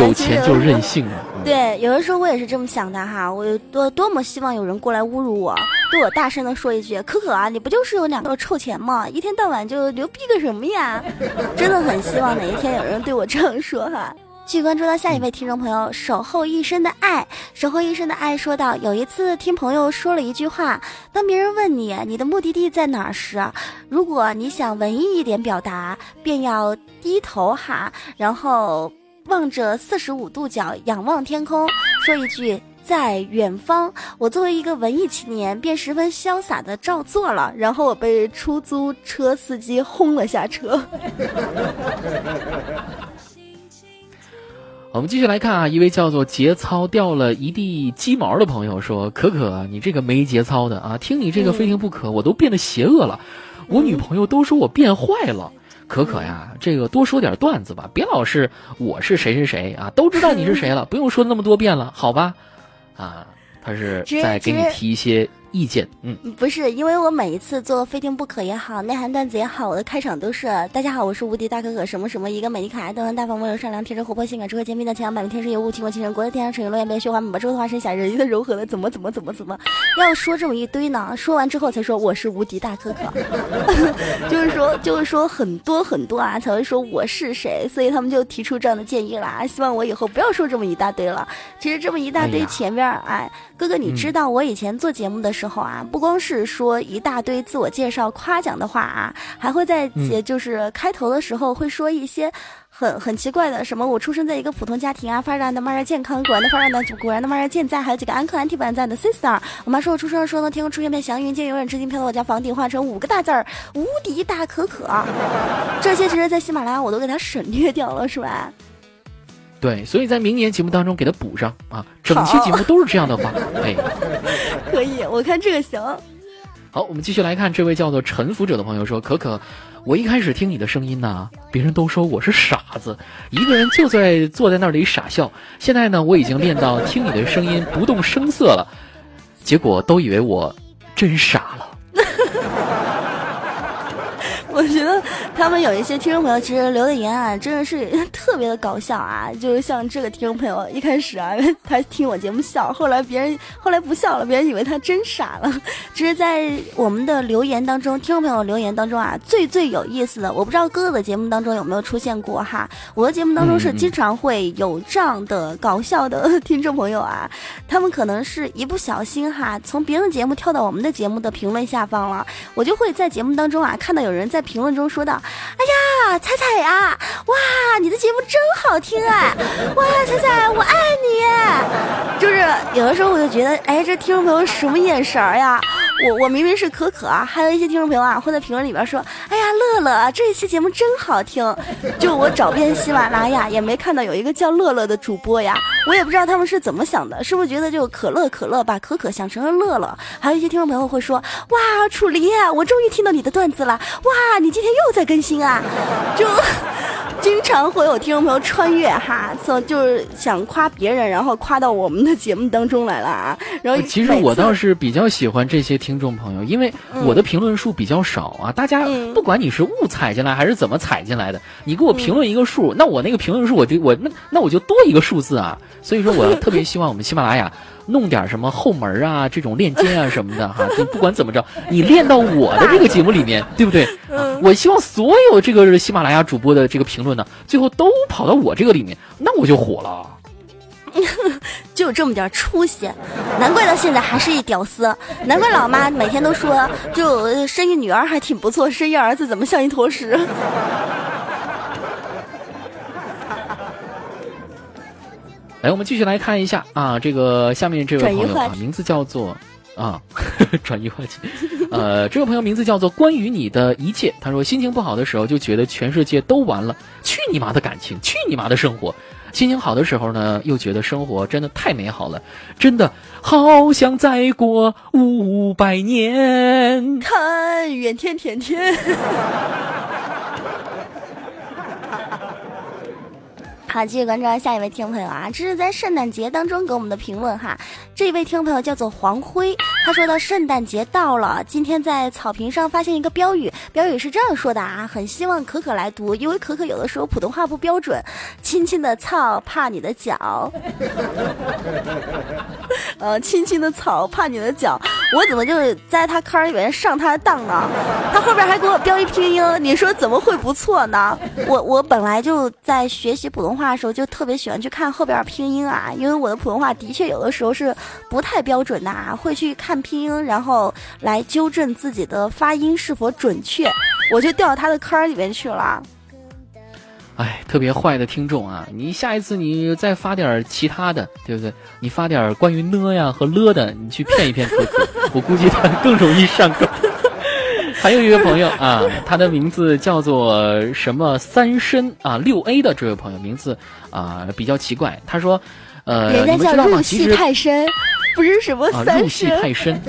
A: 有钱就任性啊！
B: 对，有的时候我也是这么想的哈，我多多么希望有人过来侮辱我，对我大声的说一句：“可可啊，你不就是有两个臭钱吗？一天到晚就牛逼个什么呀？”真的很希望哪一天有人对我这样说哈。继续关注到下一位听众朋友，守候一生的爱，守候一生的爱说道：“有一次听朋友说了一句话，当别人问你你的目的地在哪儿时，如果你想文艺一点表达，便要低头哈，然后。”望着四十五度角，仰望天空，说一句在远方。我作为一个文艺青年，便十分潇洒的照做了。然后我被出租车司机轰了下车。
A: 我们继续来看啊，一位叫做节操掉了一地鸡毛的朋友说：“可可，你这个没节操的啊！听你这个非听不可，我都变得邪恶了。我女朋友都说我变坏了。”可可呀，这个多说点段子吧，别老是我是谁谁谁啊，都知道你是谁了，不用说那么多遍了，好吧？啊，他是在给你提一些。意见，嗯，
B: 不是，因为我每一次做非听不可也好，内涵段子也好，我的开场都是大家好，我是无敌大可可，什么什么，一个美丽可爱、端庄大方、温柔善良、天真活泼、性感、智慧坚定的强，百分天生尤物、倾国倾城、国色天香、水月落雁、白雪花美、周的化身、侠人鱼的柔和的，怎么怎么怎么怎么，要说这么一堆呢？说完之后才说我是无敌大可可，就是说就是说很多很多啊，才会说我是谁，所以他们就提出这样的建议啦，希望我以后不要说这么一大堆了。其实这么一大堆前面，哎，哥哥你知道我以前做节目的时候啊，不光是说一大堆自我介绍、夸奖的话啊，还会在就是开头的时候会说一些很很奇怪的，什么我出生在一个普通家庭啊，发展的妈呀健康，果然的发展的果然的妈呀健在，还有几个安克安 T 版在的 sister。我妈说我出生的时候呢，天空出现片祥云，竟永远至今飘到我家房顶，画成五个大字儿“无敌大可可”。这些其实，在喜马拉雅我都给它省略掉了，是吧？
A: 对，所以在明年节目当中给他补上啊，整期节目都是这样的话，哎，
B: 可以，我看这个行。
A: 好，我们继续来看这位叫做臣服者的朋友说：“可可，我一开始听你的声音呢，别人都说我是傻子，一个人就在坐在那里傻笑。现在呢，我已经练到听你的声音不动声色了，结果都以为我真傻了。”
B: 我觉得他们有一些听众朋友其实留的言啊，真的是特别的搞笑啊！就是像这个听众朋友，一开始啊，他听我节目笑，后来别人后来不笑了，别人以为他真傻了。只是在我们的留言当中，听众朋友留言当中啊，最最有意思的，我不知道哥哥的节目当中有没有出现过哈。我的节目当中是经常会有这样的搞笑的听众朋友啊，他们可能是一不小心哈，从别人的节目跳到我们的节目的评论下方了，我就会在节目当中啊看到有人在。评论中说道：“哎呀，彩彩呀，哇，你的节目真好听啊！哇，彩彩，我爱你。就是有的时候我就觉得，哎，这听众朋友什么眼神儿呀？我我明明是可可啊，还有一些听众朋友啊会在评论里边说：哎呀，乐乐，这一期节目真好听。就我找遍喜马拉雅也没看到有一个叫乐乐的主播呀，我也不知道他们是怎么想的，是不是觉得就可乐可乐把可可想成了乐乐？还有一些听众朋友会说：哇，楚离，我终于听到你的段子了！哇，你今天又在更新啊？就。经常会有听众朋友穿越哈，从就是想夸别人，然后夸到我们的节目当中来了啊。然后
A: 其实我倒是比较喜欢这些听众朋友，因为我的评论数比较少啊。大家不管你是误踩进来还是怎么踩进来的，你给我评论一个数，那我那个评论数我就我那那我就多一个数字啊。所以说我 特别希望我们喜马拉雅。弄点什么后门啊，这种链接啊什么的哈，就不管怎么着，你练到我的这个节目里面，对不对？我希望所有这个喜马拉雅主播的这个评论呢，最后都跑到我这个里面，那我就火了。
B: 就有这么点出息，难怪到现在还是一屌丝，难怪老妈每天都说，就生一女儿还挺不错，生一儿子怎么像一坨屎。
A: 来，我们继续来看一下啊，这个下面这位朋友啊，名字叫做啊，转移话题，呃，这位朋友名字叫做关于你的一切。他说，心情不好的时候就觉得全世界都完了，去你妈的感情，去你妈的生活；心情好的时候呢，又觉得生活真的太美好了，真的好想再过五百年。
B: 看远天天天。好，继续关注下一位听众朋友啊，这是在圣诞节当中给我们的评论哈。这位听众朋友叫做黄辉，他说到圣诞节到了，今天在草坪上发现一个标语，标语是这样说的啊，很希望可可来读，因为可可有的时候普通话不标准。轻轻的草，怕你的脚。呃，轻轻的草，怕你的脚。我怎么就在他坑里面上他的当呢？他后边还给我标一拼音，你说怎么会不错呢？我我本来就在学习普通。话的时候就特别喜欢去看后边拼音啊，因为我的普通话的确有的时候是不太标准的啊，会去看拼音，然后来纠正自己的发音是否准确，我就掉到他的坑里面去了。
A: 哎，特别坏的听众啊，你下一次你再发点其他的，对不对？你发点关于呢呀和了的，你去骗一骗可可，我估计他更容易上钩。还有一位朋友啊，他的名字叫做什么三深啊六 A 的这位朋友名字啊比较奇怪。他说，呃，
B: 人家叫入戏太深，不是什么三
A: 入戏太深。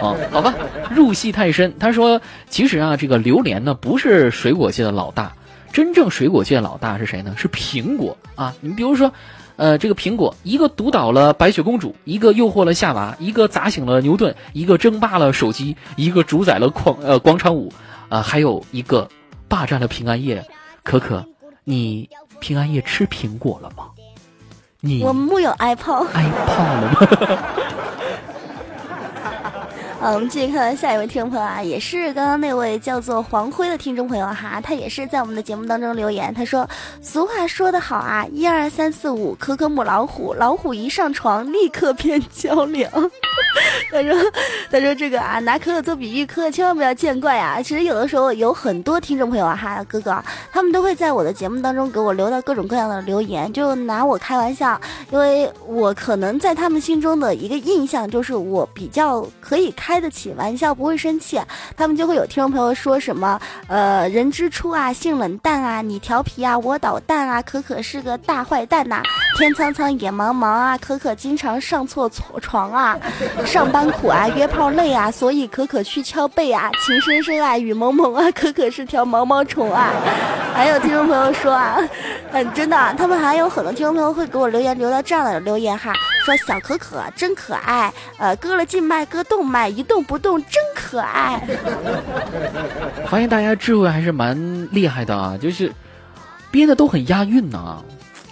A: 哦，好吧，入戏太深。他说，其实啊，这个榴莲呢不是水果界的老大，真正水果界老大是谁呢？是苹果啊。你比如说。呃，这个苹果，一个毒倒了白雪公主，一个诱惑了夏娃，一个砸醒了牛顿，一个争霸了手机，一个主宰了广呃广场舞，啊，还有一个霸占了平安夜。可可，你平安夜吃苹果了吗？你
B: 我木有
A: iPod，iPod 了吗？
B: 我们继续看下一位听众朋友啊，也是刚刚那位叫做黄辉的听众朋友哈，他也是在我们的节目当中留言，他说：“俗话说得好啊，一二三四五，可可母老虎，老虎一上床立刻变娇娘。” 他说：“他说这个啊，拿可可做比喻，可可千万不要见怪啊。其实有的时候有很多听众朋友啊，哈哥哥，他们都会在我的节目当中给我留到各种各样的留言，就拿我开玩笑，因为我可能在他们心中的一个印象就是我比较可以开。”开得起玩笑，不会生气，他们就会有听众朋友说什么，呃，人之初啊，性冷淡啊，你调皮啊，我捣蛋啊，可可是个大坏蛋呐，天苍苍，野茫茫啊，可可经常上错床啊，上班苦啊，约炮累啊，所以可可去敲背啊，情深深啊，雨蒙蒙啊，可可是条毛毛虫啊，还有听众朋友说啊，嗯，真的，他们还有很多听众朋友会给我留言，留到这样的留言哈。说小可可真可爱，呃，割了静脉，割动脉，一动不动，真可爱。
A: 发现大家智慧还是蛮厉害的啊，就是编的都很押韵呢。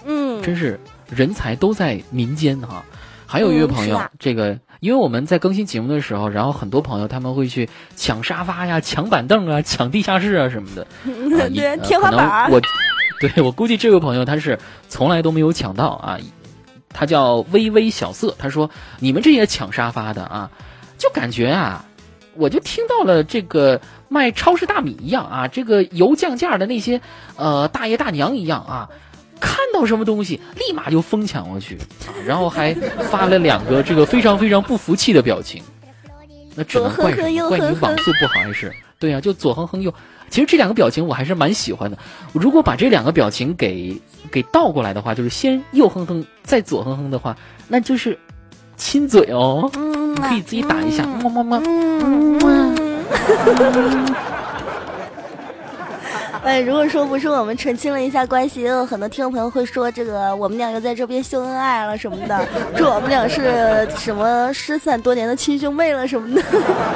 B: 嗯，
A: 真是人才都在民间哈。还有一位朋友，这个因为我们在更新节目的时候，然后很多朋友他们会去抢沙发呀、抢板凳啊、抢地下室啊什么的。
B: 对，天花板。
A: 我 对我估计这位朋友他是从来都没有抢到啊。他叫微微小色，他说：“你们这些抢沙发的啊，就感觉啊，我就听到了这个卖超市大米一样啊，这个油降价的那些呃大爷大娘一样啊，看到什么东西立马就疯抢过去，然后还发了两个这个非常非常不服气的表情，那只能怪怪你网速不好还是对呀，就左哼哼右。”其实这两个表情我还是蛮喜欢的。如果把这两个表情给给倒过来的话，就是先右哼哼，再左哼哼的话，那就是亲嘴哦。可以自己打一下，么么么。
B: 哎，如果说不是我们澄清了一下关系，也有很多听众朋友会说这个我们俩又在这边秀恩爱了什么的，祝我们俩是什么失散多年的亲兄妹了什么的。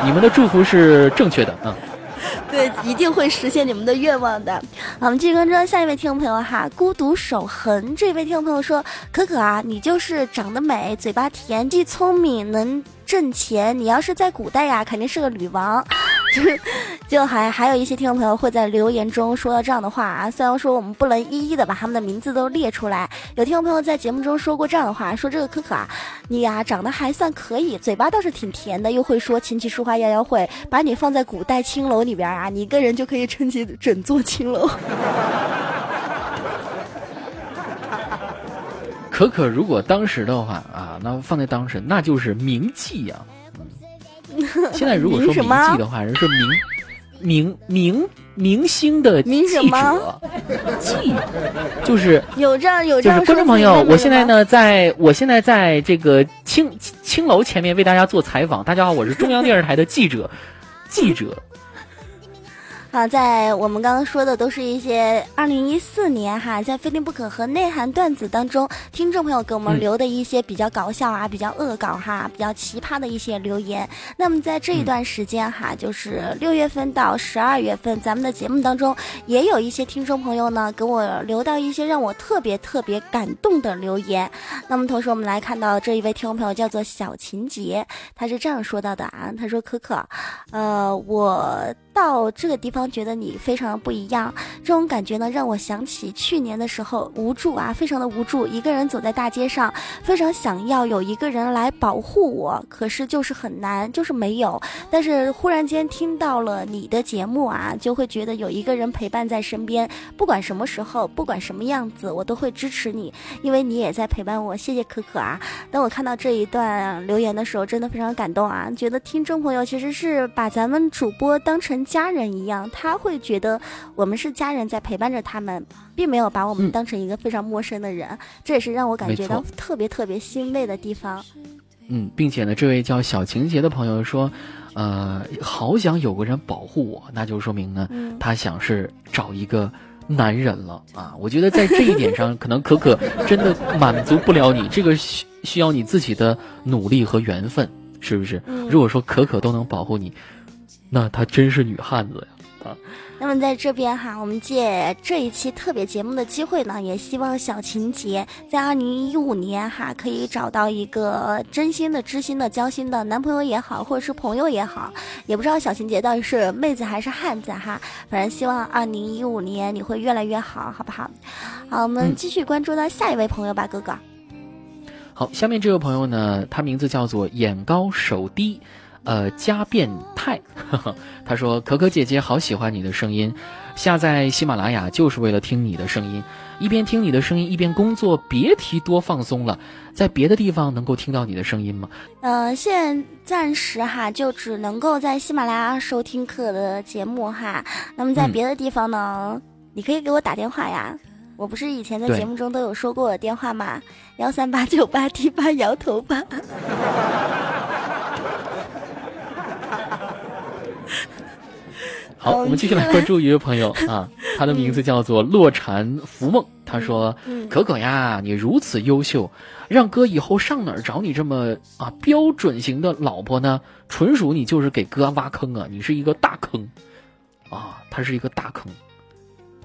A: 你们的祝福是正确的啊。
B: 对，一定会实现你们的愿望的。我们继续关注下一位听众朋友哈，孤独守恒这位听众朋友说：“可可啊，你就是长得美，嘴巴甜，既聪明，能挣钱。你要是在古代呀，肯定是个女王。”就是，就还还有一些听众朋友会在留言中说到这样的话啊。虽然说我们不能一一的把他们的名字都列出来，有听众朋友在节目中说过这样的话，说这个可可啊，你呀长得还算可以，嘴巴倒是挺甜的，又会说琴棋书画样样会，把你放在古代青楼里边啊，你一个人就可以撑起整座青楼。
A: 可可如果当时的话啊，那放在当时那就是名妓呀。现在如果说名记的话，人是明明明明星的记者，记就是
B: 有这样有
A: 就是观众朋友，我现在呢，在我现在在这个青青楼前面为大家做采访。大家好，我是中央电视台的记者，记者。
B: 好，在我们刚刚说的都是一些二零一四年哈，在《非听不可》和内涵段子当中，听众朋友给我们留的一些比较搞笑啊、比较恶搞哈、比较奇葩的一些留言。那么在这一段时间哈，就是六月份到十二月份，咱们的节目当中也有一些听众朋友呢给我留到一些让我特别特别感动的留言。那么同时我们来看到这一位听众朋友叫做小秦杰，他是这样说到的啊，他说：“可可，呃，我。”到这个地方，觉得你非常的不一样，这种感觉呢，让我想起去年的时候无助啊，非常的无助，一个人走在大街上，非常想要有一个人来保护我，可是就是很难，就是没有。但是忽然间听到了你的节目啊，就会觉得有一个人陪伴在身边，不管什么时候，不管什么样子，我都会支持你，因为你也在陪伴我。谢谢可可啊！当我看到这一段留言的时候，真的非常感动啊，觉得听众朋友其实是把咱们主播当成。家人一样，他会觉得我们是家人在陪伴着他们，并没有把我们当成一个非常陌生的人。这也是让我感觉到特别特别欣慰的地方。
A: 嗯，并且呢，这位叫小情节的朋友说，呃，好想有个人保护我，那就说明呢，他想是找一个男人了啊。我觉得在这一点上，可能可可真的满足不了你，这个需需要你自己的努力和缘分，是不是？如果说可可都能保护你。那她真是女汉子呀！啊，
B: 那么在这边哈，我们借这一期特别节目的机会呢，也希望小情节在二零一五年哈，可以找到一个真心的、知心的、交心的男朋友也好，或者是朋友也好，也不知道小情节到底是妹子还是汉子哈。反正希望二零一五年你会越来越好，好不好？好，我们继续关注到下一位朋友吧，哥哥。
A: 好，下面这位朋友呢，他名字叫做眼高手低。呃，加变态，他说：“可可姐姐好喜欢你的声音，下载喜马拉雅就是为了听你的声音，一边听你的声音一边工作，别提多放松了。在别的地方能够听到你的声音吗？”
B: 呃，现暂时哈，就只能够在喜马拉雅收听可的节目哈。那么在别的地方呢，你可以给我打电话呀。我不是以前在节目中都有说过我的电话吗？幺三八九八 T 八摇头吧。
A: 好，我们继续来关注一位朋友 啊，他的名字叫做洛禅浮梦。他说：“可可呀，你如此优秀，让哥以后上哪儿找你这么啊标准型的老婆呢？纯属你就是给哥挖坑啊！你是一个大坑啊，他是一个大坑。”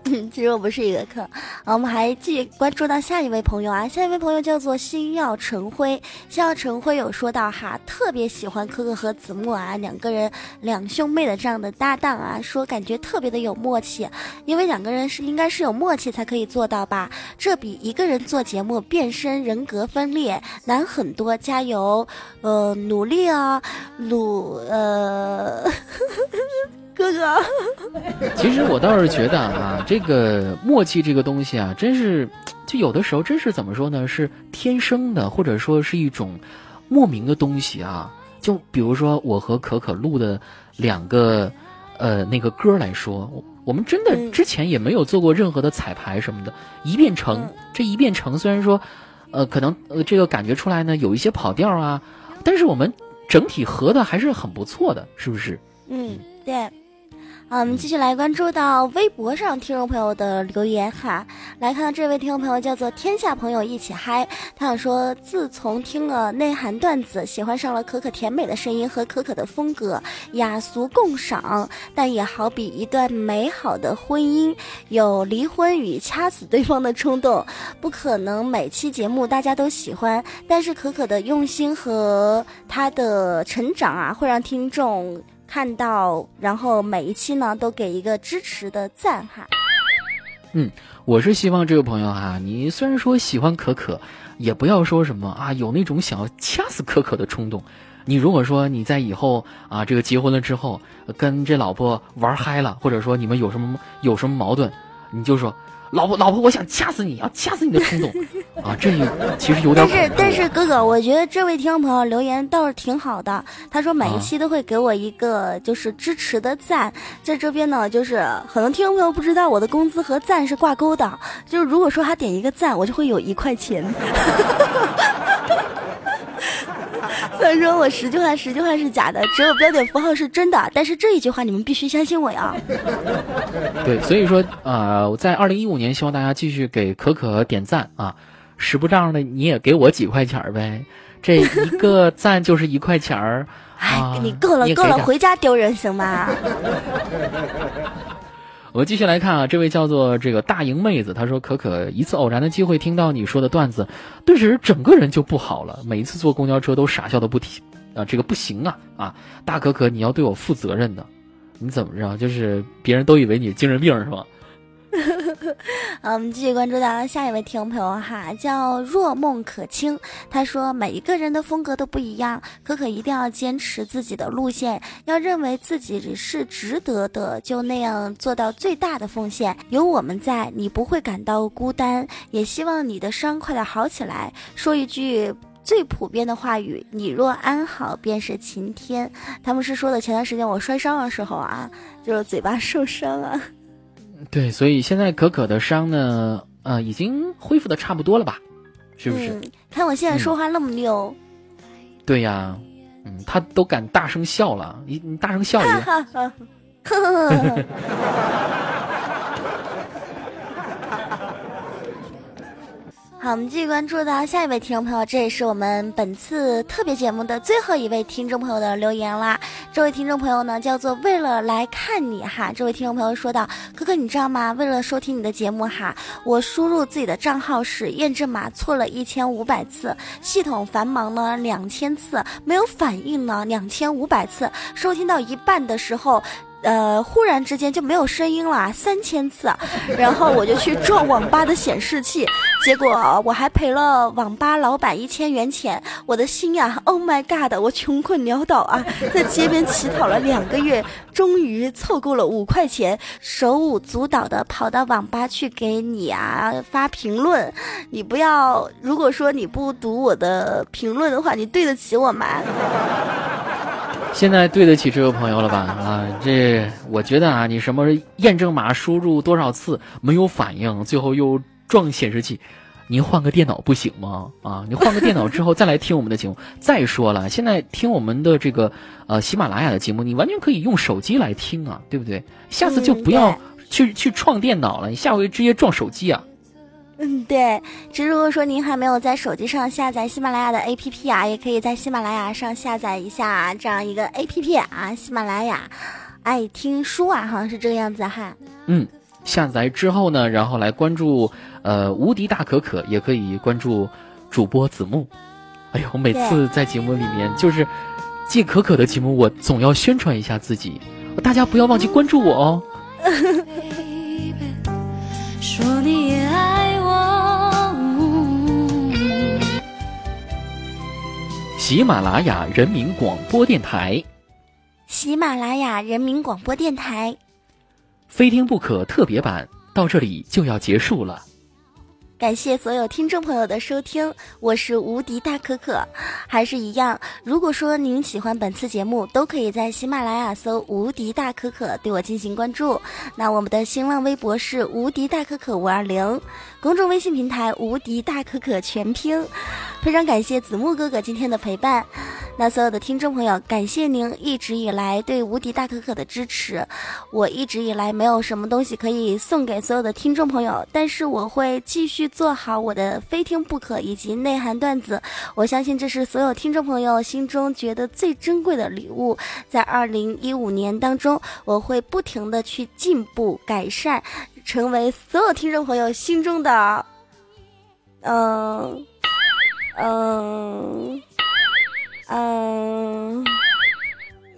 B: 其实我不是一个坑，我们还继续关注到下一位朋友啊，下一位朋友叫做星耀晨辉，星耀晨辉有说到哈，特别喜欢可可和子木啊两个人两兄妹的这样的搭档啊，说感觉特别的有默契，因为两个人是应该是有默契才可以做到吧，这比一个人做节目变身人格分裂难很多，加油，呃，努力啊，努呃。哥哥，
A: 其实我倒是觉得啊，这个默契这个东西啊，真是，就有的时候真是怎么说呢？是天生的，或者说是一种莫名的东西啊。就比如说我和可可录的两个呃那个歌来说，我们真的之前也没有做过任何的彩排什么的，一遍成。这一遍成，虽然说呃可能呃这个感觉出来呢有一些跑调啊，但是我们整体合的还是很不错的，是不是？
B: 嗯，对。好，我们继续来关注到微博上听众朋友的留言哈。来看到这位听众朋友叫做天下朋友一起嗨，他想说，自从听了内涵段子，喜欢上了可可甜美的声音和可可的风格，雅俗共赏。但也好比一段美好的婚姻，有离婚与掐死对方的冲动，不可能每期节目大家都喜欢。但是可可的用心和他的成长啊，会让听众。看到，然后每一期呢都给一个支持的赞哈。
A: 嗯，我是希望这位朋友哈，你虽然说喜欢可可，也不要说什么啊，有那种想要掐死可可的冲动。你如果说你在以后啊，这个结婚了之后，跟这老婆玩嗨了，或者说你们有什么有什么矛盾，你就说。老婆，老婆，我想掐死你，要掐死你的冲动啊！这其实有点。
B: 但是，但是哥哥，我觉得这位听众朋友留言倒是挺好的。他说每一期都会给我一个就是支持的赞，在这边呢，就是很多听众朋友不知道我的工资和赞是挂钩的，就是如果说他点一个赞，我就会有一块钱。虽然说我十句话十句话是假的，只有标点符号是真的，但是这一句话你们必须相信我呀。
A: 对，所以说啊，在二零一五年，希望大家继续给可可点赞啊，使不账的你也给我几块钱儿呗，这一 个赞就是一块钱儿。
B: 哎，你够了够了，回家丢人行吗？
A: 我们继续来看啊，这位叫做这个大莹妹子，她说：“可可一次偶然的机会听到你说的段子，顿时整个人就不好了。每一次坐公交车都傻笑的不停啊，这个不行啊啊！大可可，你要对我负责任的。你怎么着？就是别人都以为你精神病是吧？”
B: 好，我们继续关注到下一位听众朋友哈，叫若梦可清。他说：“每一个人的风格都不一样，可可一定要坚持自己的路线，要认为自己是值得的，就那样做到最大的奉献。有我们在，你不会感到孤单。也希望你的伤快点好起来。说一句最普遍的话语：你若安好，便是晴天。他们是说的前段时间我摔伤的时候啊，就是嘴巴受伤啊。”
A: 对，所以现在可可的伤呢，呃，已经恢复的差不多了吧？是不是？
B: 看我现在说话那么溜。
A: 对呀，嗯，他都敢大声笑了，你你大声笑一个。
B: 好，我们继续关注到下一位听众朋友，这也是我们本次特别节目的最后一位听众朋友的留言啦。这位听众朋友呢，叫做为了来看你哈。这位听众朋友说道：“哥哥，你知道吗？为了收听你的节目哈，我输入自己的账号时验证码错了一千五百次，系统繁忙呢两千次，没有反应呢两千五百次，收听到一半的时候。”呃，忽然之间就没有声音了，三千次，然后我就去撞网吧的显示器，结果我还赔了网吧老板一千元钱，我的心呀，Oh my God，我穷困潦倒啊，在街边乞讨了两个月，终于凑够了五块钱，手舞足蹈的跑到网吧去给你啊发评论，你不要，如果说你不读我的评论的话，你对得起我吗？
A: 现在对得起这位朋友了吧？啊，这我觉得啊，你什么验证码输入多少次没有反应，最后又撞显示器，您换个电脑不行吗？啊，你换个电脑之后再来听我们的节目。再说了，现在听我们的这个呃喜马拉雅的节目，你完全可以用手机来听啊，对不对？下次就不要去去撞电脑了，你下回直接撞手机啊。
B: 嗯，对。其实如果说您还没有在手机上下载喜马拉雅的 APP 啊，也可以在喜马拉雅上下载一下这样一个 APP 啊，喜马拉雅爱听书啊，好像是这个样子哈。
A: 嗯，下载之后呢，然后来关注呃无敌大可可，也可以关注主播子木。哎呦，我每次在节目里面就是借可可的节目，我总要宣传一下自己，大家不要忘记关注我哦。说你也爱喜马拉雅人民广播电台，
B: 喜马拉雅人民广播电台，
A: 非听不可特别版到这里就要结束了。
B: 感谢所有听众朋友的收听，我是无敌大可可，还是一样。如果说您喜欢本次节目，都可以在喜马拉雅搜“无敌大可可”对我进行关注。那我们的新浪微博是“无敌大可可五二零”，公众微信平台“无敌大可可全拼”。非常感谢子木哥哥今天的陪伴。那所有的听众朋友，感谢您一直以来对无敌大可可的支持。我一直以来没有什么东西可以送给所有的听众朋友，但是我会继续做好我的非听不可以及内涵段子。我相信这是所有听众朋友心中觉得最珍贵的礼物。在二零一五年当中，我会不停的去进步改善，成为所有听众朋友心中的，嗯。嗯，嗯，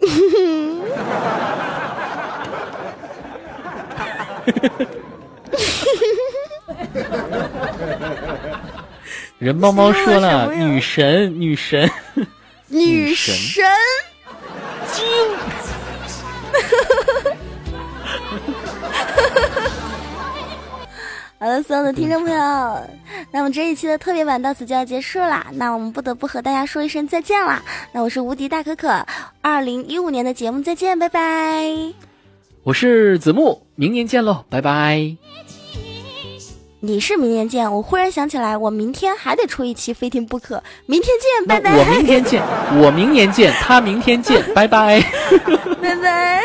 A: 人猫猫说了，女神，女神，
B: 女神，
A: 精。
B: 好了，所有的听众朋友，那么这一期的特别版到此就要结束啦。那我们不得不和大家说一声再见啦。那我是无敌大可可，二零一五年的节目再见，拜拜。
A: 我是子木，明年见喽，拜拜。
B: 你是明年见，我忽然想起来，我明天还得出一期非听不可，明天见，拜拜。
A: 我明天见，我明年见，他明天见，拜拜，
B: 拜拜。